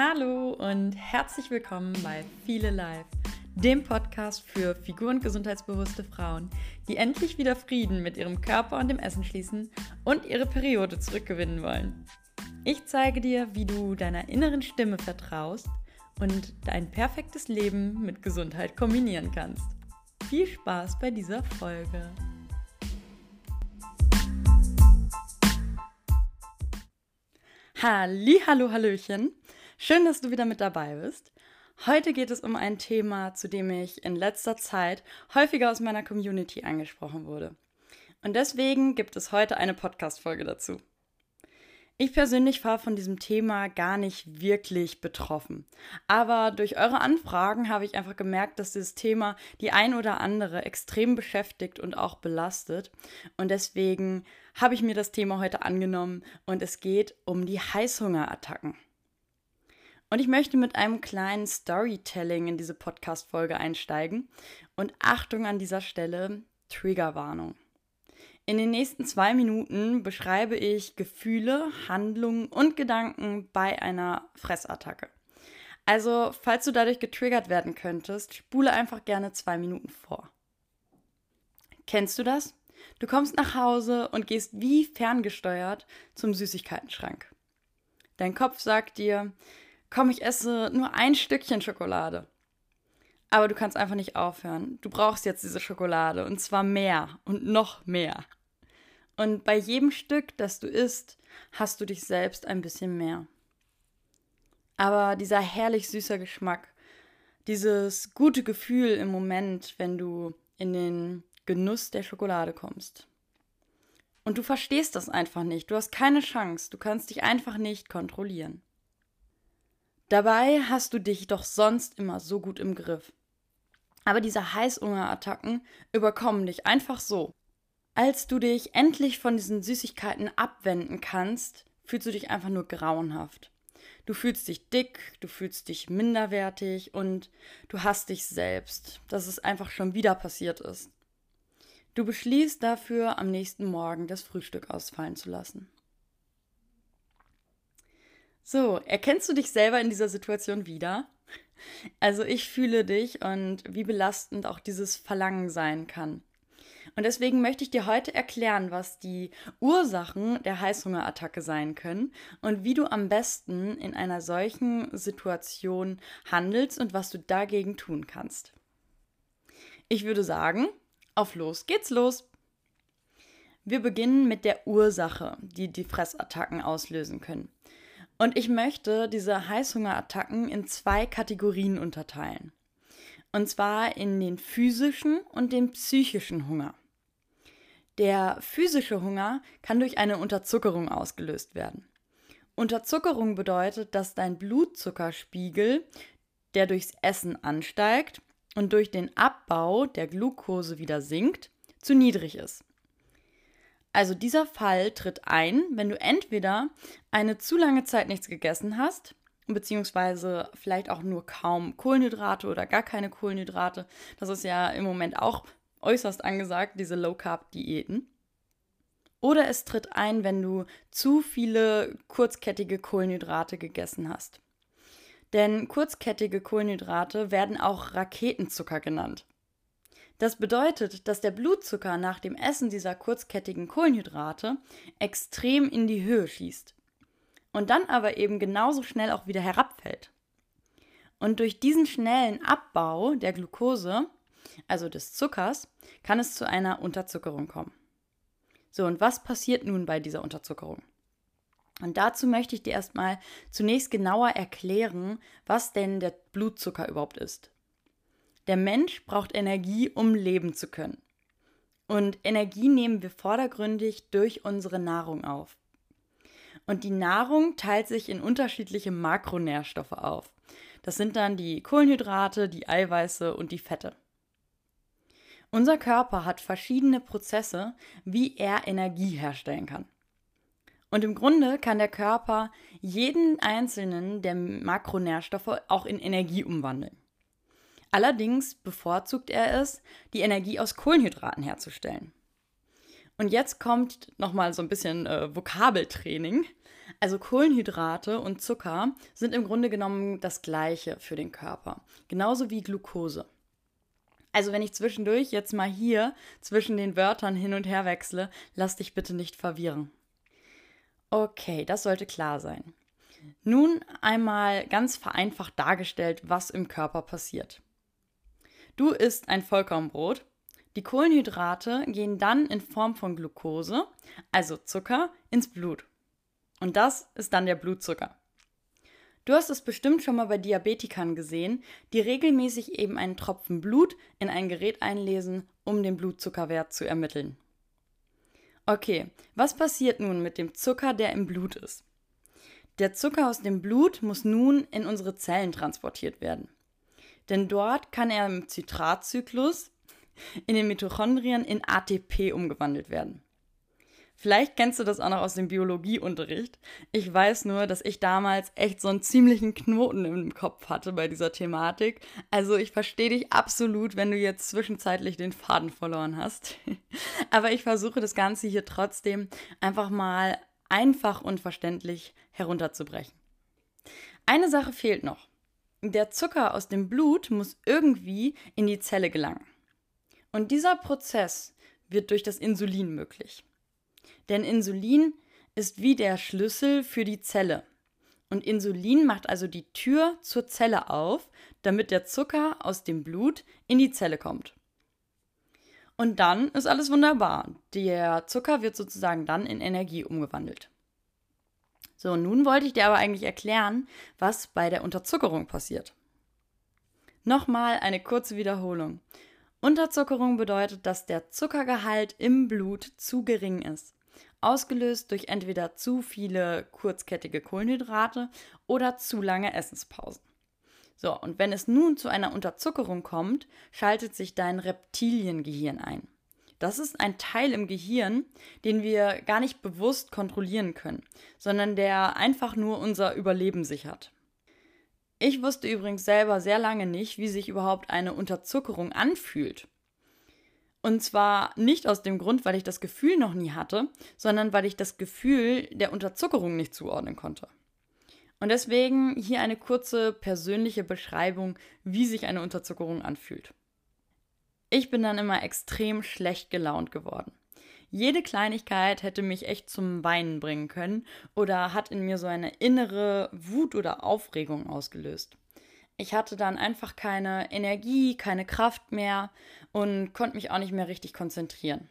Hallo und herzlich willkommen bei Viele Life, dem Podcast für figur- und gesundheitsbewusste Frauen, die endlich wieder Frieden mit ihrem Körper und dem Essen schließen und ihre Periode zurückgewinnen wollen. Ich zeige dir, wie du deiner inneren Stimme vertraust und dein perfektes Leben mit Gesundheit kombinieren kannst. Viel Spaß bei dieser Folge. Halli, hallo, hallöchen. Schön, dass du wieder mit dabei bist. Heute geht es um ein Thema, zu dem ich in letzter Zeit häufiger aus meiner Community angesprochen wurde. Und deswegen gibt es heute eine Podcast-Folge dazu. Ich persönlich war von diesem Thema gar nicht wirklich betroffen. Aber durch eure Anfragen habe ich einfach gemerkt, dass dieses Thema die ein oder andere extrem beschäftigt und auch belastet. Und deswegen habe ich mir das Thema heute angenommen und es geht um die Heißhungerattacken. Und ich möchte mit einem kleinen Storytelling in diese Podcast-Folge einsteigen. Und Achtung an dieser Stelle, Triggerwarnung. In den nächsten zwei Minuten beschreibe ich Gefühle, Handlungen und Gedanken bei einer Fressattacke. Also, falls du dadurch getriggert werden könntest, spule einfach gerne zwei Minuten vor. Kennst du das? Du kommst nach Hause und gehst wie ferngesteuert zum Süßigkeitenschrank. Dein Kopf sagt dir, komm, ich esse nur ein Stückchen Schokolade. Aber du kannst einfach nicht aufhören. Du brauchst jetzt diese Schokolade und zwar mehr und noch mehr. Und bei jedem Stück, das du isst, hast du dich selbst ein bisschen mehr. Aber dieser herrlich süßer Geschmack, dieses gute Gefühl im Moment, wenn du in den Genuss der Schokolade kommst. Und du verstehst das einfach nicht. Du hast keine Chance. Du kannst dich einfach nicht kontrollieren. Dabei hast du dich doch sonst immer so gut im Griff. Aber diese Heißhungerattacken überkommen dich einfach so. Als du dich endlich von diesen Süßigkeiten abwenden kannst, fühlst du dich einfach nur grauenhaft. Du fühlst dich dick, du fühlst dich minderwertig und du hast dich selbst, dass es einfach schon wieder passiert ist. Du beschließt dafür, am nächsten Morgen das Frühstück ausfallen zu lassen. So, erkennst du dich selber in dieser Situation wieder? Also ich fühle dich und wie belastend auch dieses Verlangen sein kann. Und deswegen möchte ich dir heute erklären, was die Ursachen der Heißhungerattacke sein können und wie du am besten in einer solchen Situation handelst und was du dagegen tun kannst. Ich würde sagen, auf los geht's los. Wir beginnen mit der Ursache, die die Fressattacken auslösen können. Und ich möchte diese Heißhungerattacken in zwei Kategorien unterteilen. Und zwar in den physischen und den psychischen Hunger. Der physische Hunger kann durch eine Unterzuckerung ausgelöst werden. Unterzuckerung bedeutet, dass dein Blutzuckerspiegel, der durchs Essen ansteigt und durch den Abbau der Glucose wieder sinkt, zu niedrig ist. Also dieser Fall tritt ein, wenn du entweder eine zu lange Zeit nichts gegessen hast beziehungsweise vielleicht auch nur kaum Kohlenhydrate oder gar keine Kohlenhydrate. Das ist ja im Moment auch äußerst angesagt, diese Low-Carb-Diäten. Oder es tritt ein, wenn du zu viele kurzkettige Kohlenhydrate gegessen hast. Denn kurzkettige Kohlenhydrate werden auch Raketenzucker genannt. Das bedeutet, dass der Blutzucker nach dem Essen dieser kurzkettigen Kohlenhydrate extrem in die Höhe schießt und dann aber eben genauso schnell auch wieder herabfällt. Und durch diesen schnellen Abbau der Glucose, also des Zuckers, kann es zu einer Unterzuckerung kommen. So, und was passiert nun bei dieser Unterzuckerung? Und dazu möchte ich dir erstmal zunächst genauer erklären, was denn der Blutzucker überhaupt ist. Der Mensch braucht Energie, um leben zu können. Und Energie nehmen wir vordergründig durch unsere Nahrung auf. Und die Nahrung teilt sich in unterschiedliche Makronährstoffe auf. Das sind dann die Kohlenhydrate, die Eiweiße und die Fette. Unser Körper hat verschiedene Prozesse, wie er Energie herstellen kann. Und im Grunde kann der Körper jeden einzelnen der Makronährstoffe auch in Energie umwandeln. Allerdings bevorzugt er es, die Energie aus Kohlenhydraten herzustellen. Und jetzt kommt nochmal so ein bisschen äh, Vokabeltraining. Also Kohlenhydrate und Zucker sind im Grunde genommen das gleiche für den Körper, genauso wie Glucose. Also wenn ich zwischendurch jetzt mal hier zwischen den Wörtern hin und her wechsle, lass dich bitte nicht verwirren. Okay, das sollte klar sein. Nun einmal ganz vereinfacht dargestellt, was im Körper passiert. Du isst ein Vollkornbrot. Die Kohlenhydrate gehen dann in Form von Glucose, also Zucker, ins Blut. Und das ist dann der Blutzucker. Du hast es bestimmt schon mal bei Diabetikern gesehen, die regelmäßig eben einen Tropfen Blut in ein Gerät einlesen, um den Blutzuckerwert zu ermitteln. Okay, was passiert nun mit dem Zucker, der im Blut ist? Der Zucker aus dem Blut muss nun in unsere Zellen transportiert werden. Denn dort kann er im Zitratzyklus in den Mitochondrien in ATP umgewandelt werden. Vielleicht kennst du das auch noch aus dem Biologieunterricht. Ich weiß nur, dass ich damals echt so einen ziemlichen Knoten im Kopf hatte bei dieser Thematik. Also ich verstehe dich absolut, wenn du jetzt zwischenzeitlich den Faden verloren hast. Aber ich versuche das Ganze hier trotzdem einfach mal einfach und verständlich herunterzubrechen. Eine Sache fehlt noch. Der Zucker aus dem Blut muss irgendwie in die Zelle gelangen. Und dieser Prozess wird durch das Insulin möglich. Denn Insulin ist wie der Schlüssel für die Zelle. Und Insulin macht also die Tür zur Zelle auf, damit der Zucker aus dem Blut in die Zelle kommt. Und dann ist alles wunderbar. Der Zucker wird sozusagen dann in Energie umgewandelt. So, nun wollte ich dir aber eigentlich erklären, was bei der Unterzuckerung passiert. Nochmal eine kurze Wiederholung. Unterzuckerung bedeutet, dass der Zuckergehalt im Blut zu gering ist ausgelöst durch entweder zu viele kurzkettige Kohlenhydrate oder zu lange Essenspausen. So, und wenn es nun zu einer Unterzuckerung kommt, schaltet sich dein Reptiliengehirn ein. Das ist ein Teil im Gehirn, den wir gar nicht bewusst kontrollieren können, sondern der einfach nur unser Überleben sichert. Ich wusste übrigens selber sehr lange nicht, wie sich überhaupt eine Unterzuckerung anfühlt. Und zwar nicht aus dem Grund, weil ich das Gefühl noch nie hatte, sondern weil ich das Gefühl der Unterzuckerung nicht zuordnen konnte. Und deswegen hier eine kurze persönliche Beschreibung, wie sich eine Unterzuckerung anfühlt. Ich bin dann immer extrem schlecht gelaunt geworden. Jede Kleinigkeit hätte mich echt zum Weinen bringen können oder hat in mir so eine innere Wut oder Aufregung ausgelöst. Ich hatte dann einfach keine Energie, keine Kraft mehr und konnte mich auch nicht mehr richtig konzentrieren.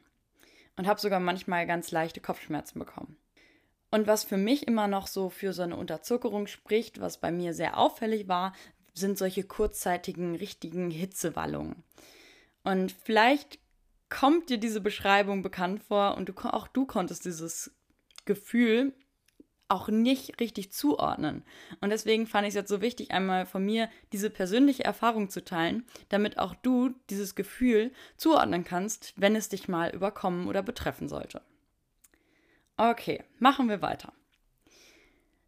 Und habe sogar manchmal ganz leichte Kopfschmerzen bekommen. Und was für mich immer noch so für so eine Unterzuckerung spricht, was bei mir sehr auffällig war, sind solche kurzzeitigen, richtigen Hitzewallungen. Und vielleicht kommt dir diese Beschreibung bekannt vor und du, auch du konntest dieses Gefühl auch nicht richtig zuordnen. Und deswegen fand ich es jetzt so wichtig, einmal von mir diese persönliche Erfahrung zu teilen, damit auch du dieses Gefühl zuordnen kannst, wenn es dich mal überkommen oder betreffen sollte. Okay, machen wir weiter.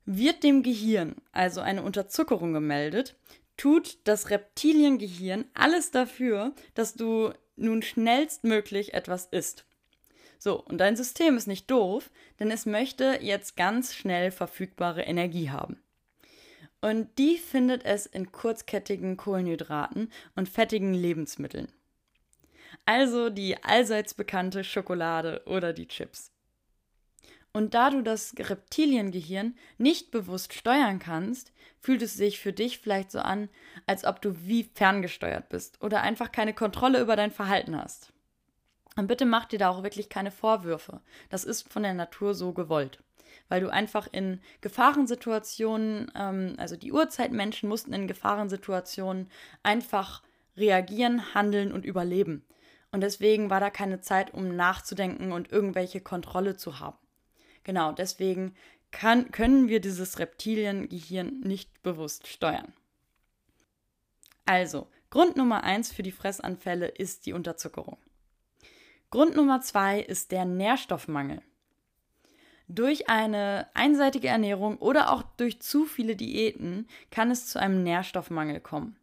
Wird dem Gehirn also eine Unterzuckerung gemeldet, tut das Reptiliengehirn alles dafür, dass du nun schnellstmöglich etwas isst. So, und dein System ist nicht doof, denn es möchte jetzt ganz schnell verfügbare Energie haben. Und die findet es in kurzkettigen Kohlenhydraten und fettigen Lebensmitteln. Also die allseits bekannte Schokolade oder die Chips. Und da du das Reptiliengehirn nicht bewusst steuern kannst, fühlt es sich für dich vielleicht so an, als ob du wie ferngesteuert bist oder einfach keine Kontrolle über dein Verhalten hast. Und bitte mach dir da auch wirklich keine Vorwürfe. Das ist von der Natur so gewollt. Weil du einfach in Gefahrensituationen, ähm, also die Urzeitmenschen mussten in Gefahrensituationen einfach reagieren, handeln und überleben. Und deswegen war da keine Zeit, um nachzudenken und irgendwelche Kontrolle zu haben. Genau, deswegen kann, können wir dieses Reptiliengehirn nicht bewusst steuern. Also, Grund Nummer eins für die Fressanfälle ist die Unterzuckerung. Grund Nummer zwei ist der Nährstoffmangel. Durch eine einseitige Ernährung oder auch durch zu viele Diäten kann es zu einem Nährstoffmangel kommen.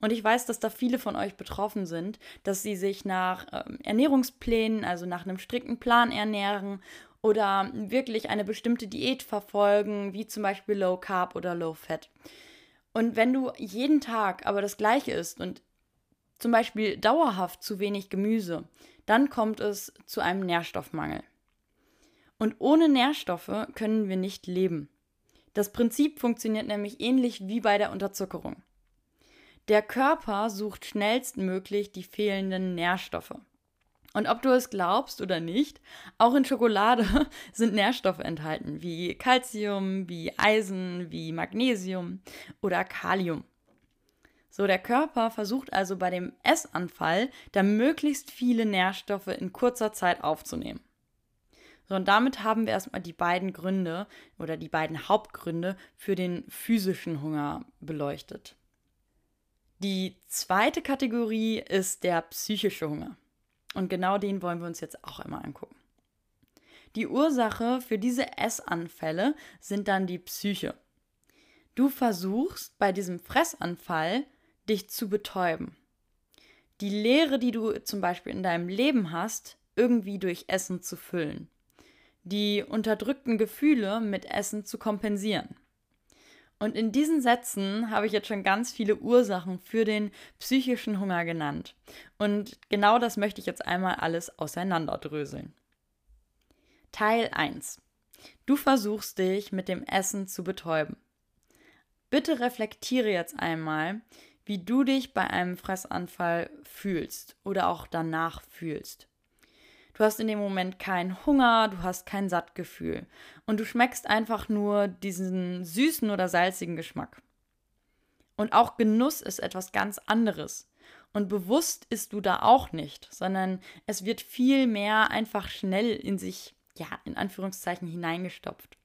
Und ich weiß, dass da viele von euch betroffen sind, dass sie sich nach ähm, Ernährungsplänen, also nach einem strikten Plan ernähren oder wirklich eine bestimmte Diät verfolgen, wie zum Beispiel Low Carb oder Low Fat. Und wenn du jeden Tag aber das gleiche isst und zum Beispiel dauerhaft zu wenig Gemüse, dann kommt es zu einem Nährstoffmangel. Und ohne Nährstoffe können wir nicht leben. Das Prinzip funktioniert nämlich ähnlich wie bei der Unterzuckerung. Der Körper sucht schnellstmöglich die fehlenden Nährstoffe. Und ob du es glaubst oder nicht, auch in Schokolade sind Nährstoffe enthalten, wie Calcium, wie Eisen, wie Magnesium oder Kalium. So, der Körper versucht also bei dem Essanfall, da möglichst viele Nährstoffe in kurzer Zeit aufzunehmen. So, und damit haben wir erstmal die beiden Gründe oder die beiden Hauptgründe für den physischen Hunger beleuchtet. Die zweite Kategorie ist der psychische Hunger. Und genau den wollen wir uns jetzt auch einmal angucken. Die Ursache für diese Essanfälle sind dann die Psyche. Du versuchst bei diesem Fressanfall dich zu betäuben. Die Leere, die du zum Beispiel in deinem Leben hast, irgendwie durch Essen zu füllen. Die unterdrückten Gefühle mit Essen zu kompensieren. Und in diesen Sätzen habe ich jetzt schon ganz viele Ursachen für den psychischen Hunger genannt. Und genau das möchte ich jetzt einmal alles auseinanderdröseln. Teil 1. Du versuchst dich mit dem Essen zu betäuben. Bitte reflektiere jetzt einmal, wie du dich bei einem Fressanfall fühlst oder auch danach fühlst. Du hast in dem Moment keinen Hunger, du hast kein Sattgefühl und du schmeckst einfach nur diesen süßen oder salzigen Geschmack. Und auch Genuss ist etwas ganz anderes. Und bewusst isst du da auch nicht, sondern es wird viel mehr einfach schnell in sich, ja, in Anführungszeichen hineingestopft.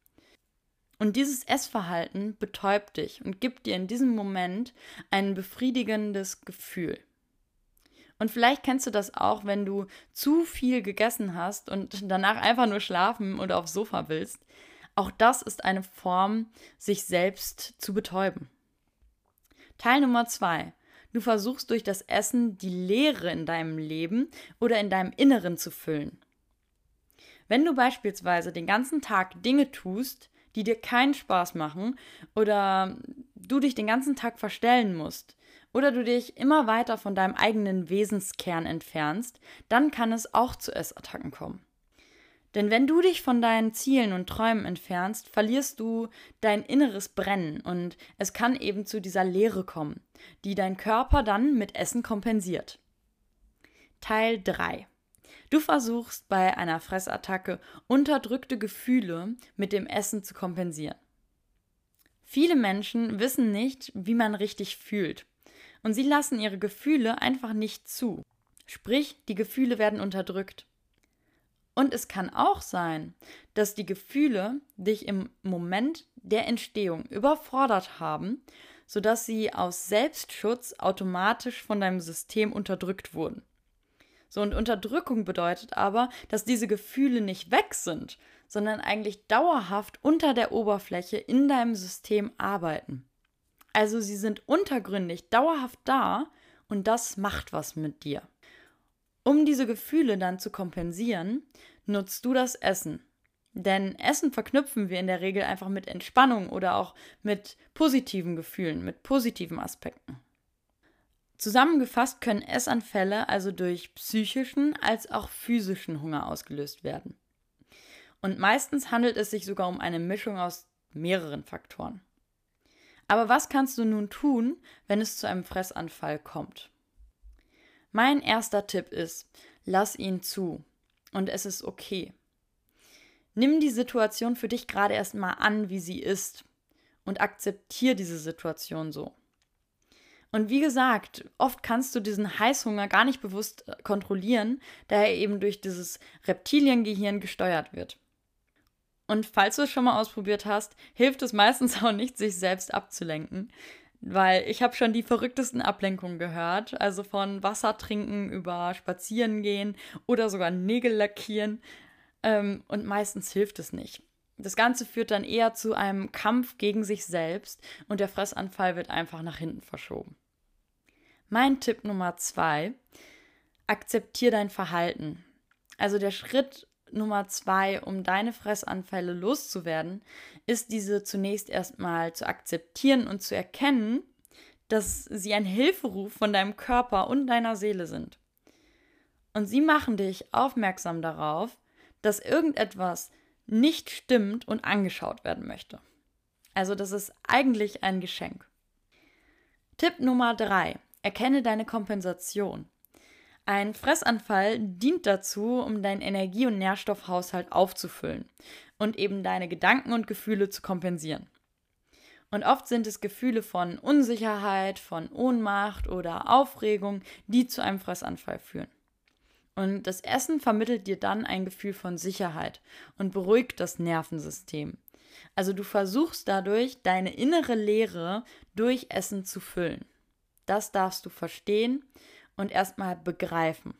Und dieses Essverhalten betäubt dich und gibt dir in diesem Moment ein befriedigendes Gefühl. Und vielleicht kennst du das auch, wenn du zu viel gegessen hast und danach einfach nur schlafen oder aufs Sofa willst. Auch das ist eine Form, sich selbst zu betäuben. Teil Nummer zwei. Du versuchst durch das Essen die Leere in deinem Leben oder in deinem Inneren zu füllen. Wenn du beispielsweise den ganzen Tag Dinge tust, die dir keinen Spaß machen oder du dich den ganzen Tag verstellen musst, oder du dich immer weiter von deinem eigenen Wesenskern entfernst, dann kann es auch zu Essattacken kommen. Denn wenn du dich von deinen Zielen und Träumen entfernst, verlierst du dein inneres Brennen und es kann eben zu dieser Leere kommen, die dein Körper dann mit Essen kompensiert. Teil 3. Du versuchst bei einer Fressattacke unterdrückte Gefühle mit dem Essen zu kompensieren. Viele Menschen wissen nicht, wie man richtig fühlt und sie lassen ihre Gefühle einfach nicht zu. Sprich, die Gefühle werden unterdrückt. Und es kann auch sein, dass die Gefühle dich im Moment der Entstehung überfordert haben, sodass sie aus Selbstschutz automatisch von deinem System unterdrückt wurden. So, und Unterdrückung bedeutet aber, dass diese Gefühle nicht weg sind, sondern eigentlich dauerhaft unter der Oberfläche in deinem System arbeiten. Also sie sind untergründig, dauerhaft da und das macht was mit dir. Um diese Gefühle dann zu kompensieren, nutzt du das Essen. Denn Essen verknüpfen wir in der Regel einfach mit Entspannung oder auch mit positiven Gefühlen, mit positiven Aspekten. Zusammengefasst können Essanfälle also durch psychischen als auch physischen Hunger ausgelöst werden. Und meistens handelt es sich sogar um eine Mischung aus mehreren Faktoren. Aber was kannst du nun tun, wenn es zu einem Fressanfall kommt? Mein erster Tipp ist, lass ihn zu und es ist okay. Nimm die Situation für dich gerade erstmal an, wie sie ist und akzeptier diese Situation so. Und wie gesagt, oft kannst du diesen Heißhunger gar nicht bewusst äh, kontrollieren, da er eben durch dieses Reptiliengehirn gesteuert wird. Und falls du es schon mal ausprobiert hast, hilft es meistens auch nicht, sich selbst abzulenken. Weil ich habe schon die verrücktesten Ablenkungen gehört. Also von Wasser trinken über Spazieren gehen oder sogar Nägel lackieren. Ähm, und meistens hilft es nicht. Das Ganze führt dann eher zu einem Kampf gegen sich selbst und der Fressanfall wird einfach nach hinten verschoben. Mein Tipp Nummer zwei, akzeptier dein Verhalten. Also der Schritt Nummer zwei, um deine Fressanfälle loszuwerden, ist diese zunächst erstmal zu akzeptieren und zu erkennen, dass sie ein Hilferuf von deinem Körper und deiner Seele sind. Und sie machen dich aufmerksam darauf, dass irgendetwas nicht stimmt und angeschaut werden möchte. Also das ist eigentlich ein Geschenk. Tipp Nummer drei: Erkenne deine Kompensation. Ein Fressanfall dient dazu, um deinen Energie- und Nährstoffhaushalt aufzufüllen und eben deine Gedanken und Gefühle zu kompensieren. Und oft sind es Gefühle von Unsicherheit, von Ohnmacht oder Aufregung, die zu einem Fressanfall führen. Und das Essen vermittelt dir dann ein Gefühl von Sicherheit und beruhigt das Nervensystem. Also du versuchst dadurch, deine innere Leere durch Essen zu füllen. Das darfst du verstehen und erstmal begreifen.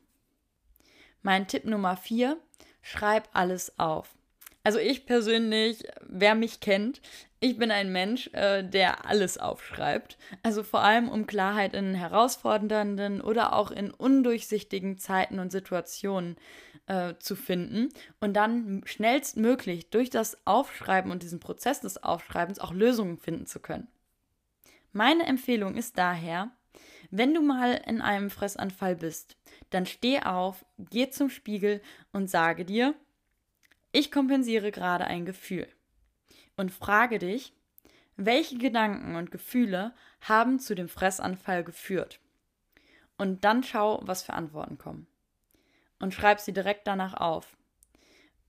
Mein Tipp Nummer vier, schreib alles auf. Also ich persönlich, wer mich kennt, ich bin ein Mensch, äh, der alles aufschreibt. Also vor allem, um Klarheit in herausfordernden oder auch in undurchsichtigen Zeiten und Situationen äh, zu finden und dann schnellstmöglich durch das Aufschreiben und diesen Prozess des Aufschreibens auch Lösungen finden zu können. Meine Empfehlung ist daher, wenn du mal in einem Fressanfall bist, dann steh auf, geh zum Spiegel und sage dir, ich kompensiere gerade ein Gefühl. Und frage dich, welche Gedanken und Gefühle haben zu dem Fressanfall geführt? Und dann schau, was für Antworten kommen. Und schreib sie direkt danach auf.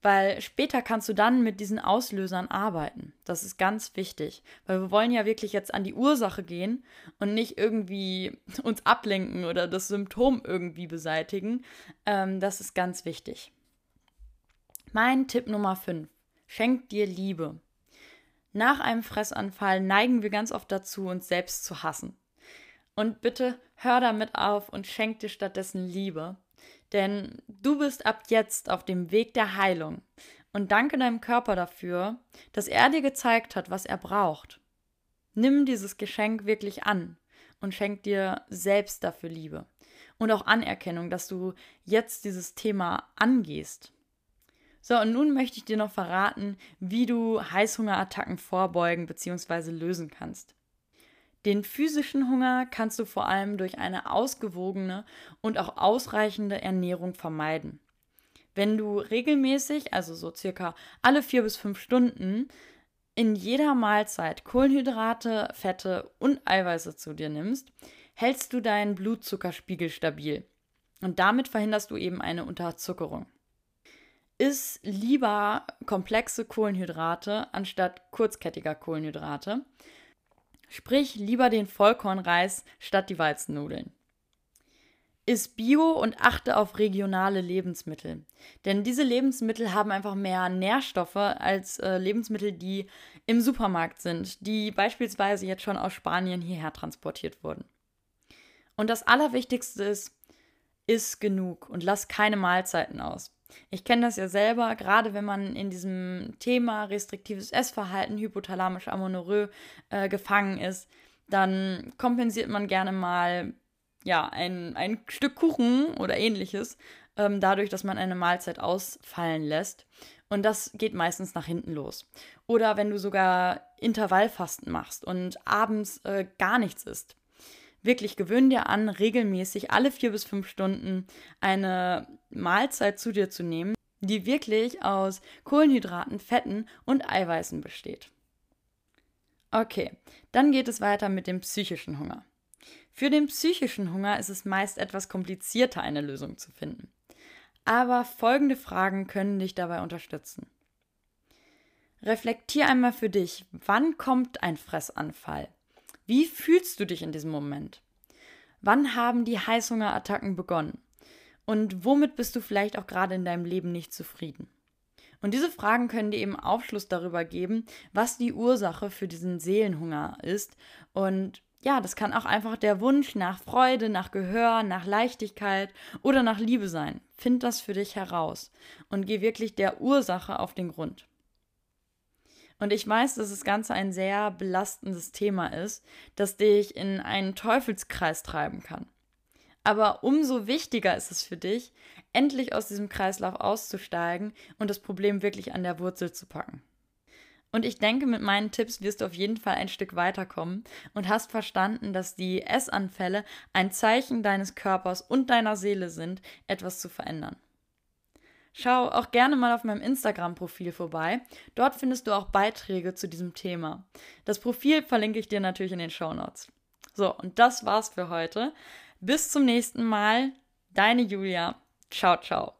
Weil später kannst du dann mit diesen Auslösern arbeiten. Das ist ganz wichtig. Weil wir wollen ja wirklich jetzt an die Ursache gehen und nicht irgendwie uns ablenken oder das Symptom irgendwie beseitigen. Ähm, das ist ganz wichtig. Mein Tipp Nummer 5. Schenk dir Liebe. Nach einem Fressanfall neigen wir ganz oft dazu, uns selbst zu hassen. Und bitte hör damit auf und schenk dir stattdessen Liebe. Denn du bist ab jetzt auf dem Weg der Heilung und danke deinem Körper dafür, dass er dir gezeigt hat, was er braucht. Nimm dieses Geschenk wirklich an und schenk dir selbst dafür Liebe und auch Anerkennung, dass du jetzt dieses Thema angehst. So, und nun möchte ich dir noch verraten, wie du Heißhungerattacken vorbeugen bzw. lösen kannst. Den physischen Hunger kannst du vor allem durch eine ausgewogene und auch ausreichende Ernährung vermeiden. Wenn du regelmäßig, also so circa alle vier bis fünf Stunden, in jeder Mahlzeit Kohlenhydrate, Fette und Eiweiße zu dir nimmst, hältst du deinen Blutzuckerspiegel stabil. Und damit verhinderst du eben eine Unterzuckerung. Iss lieber komplexe Kohlenhydrate anstatt kurzkettiger Kohlenhydrate Sprich lieber den Vollkornreis statt die Weizennudeln. Iss Bio und achte auf regionale Lebensmittel. Denn diese Lebensmittel haben einfach mehr Nährstoffe als äh, Lebensmittel, die im Supermarkt sind, die beispielsweise jetzt schon aus Spanien hierher transportiert wurden. Und das Allerwichtigste ist, iss genug und lass keine Mahlzeiten aus. Ich kenne das ja selber, gerade wenn man in diesem Thema restriktives Essverhalten, hypothalamisch Amenorrhoe äh, gefangen ist, dann kompensiert man gerne mal ja, ein, ein Stück Kuchen oder ähnliches, ähm, dadurch, dass man eine Mahlzeit ausfallen lässt. Und das geht meistens nach hinten los. Oder wenn du sogar Intervallfasten machst und abends äh, gar nichts isst. Wirklich gewöhn dir an, regelmäßig alle vier bis fünf Stunden eine Mahlzeit zu dir zu nehmen, die wirklich aus Kohlenhydraten, Fetten und Eiweißen besteht. Okay, dann geht es weiter mit dem psychischen Hunger. Für den psychischen Hunger ist es meist etwas komplizierter, eine Lösung zu finden. Aber folgende Fragen können dich dabei unterstützen. Reflektier einmal für dich, wann kommt ein Fressanfall? Wie fühlst du dich in diesem Moment? Wann haben die Heißhungerattacken begonnen? Und womit bist du vielleicht auch gerade in deinem Leben nicht zufrieden? Und diese Fragen können dir eben Aufschluss darüber geben, was die Ursache für diesen Seelenhunger ist. Und ja, das kann auch einfach der Wunsch nach Freude, nach Gehör, nach Leichtigkeit oder nach Liebe sein. Find das für dich heraus und geh wirklich der Ursache auf den Grund. Und ich weiß, dass das Ganze ein sehr belastendes Thema ist, das dich in einen Teufelskreis treiben kann. Aber umso wichtiger ist es für dich, endlich aus diesem Kreislauf auszusteigen und das Problem wirklich an der Wurzel zu packen. Und ich denke, mit meinen Tipps wirst du auf jeden Fall ein Stück weiterkommen und hast verstanden, dass die Essanfälle ein Zeichen deines Körpers und deiner Seele sind, etwas zu verändern. Schau auch gerne mal auf meinem Instagram-Profil vorbei. Dort findest du auch Beiträge zu diesem Thema. Das Profil verlinke ich dir natürlich in den Show Notes. So, und das war's für heute. Bis zum nächsten Mal. Deine Julia. Ciao, ciao.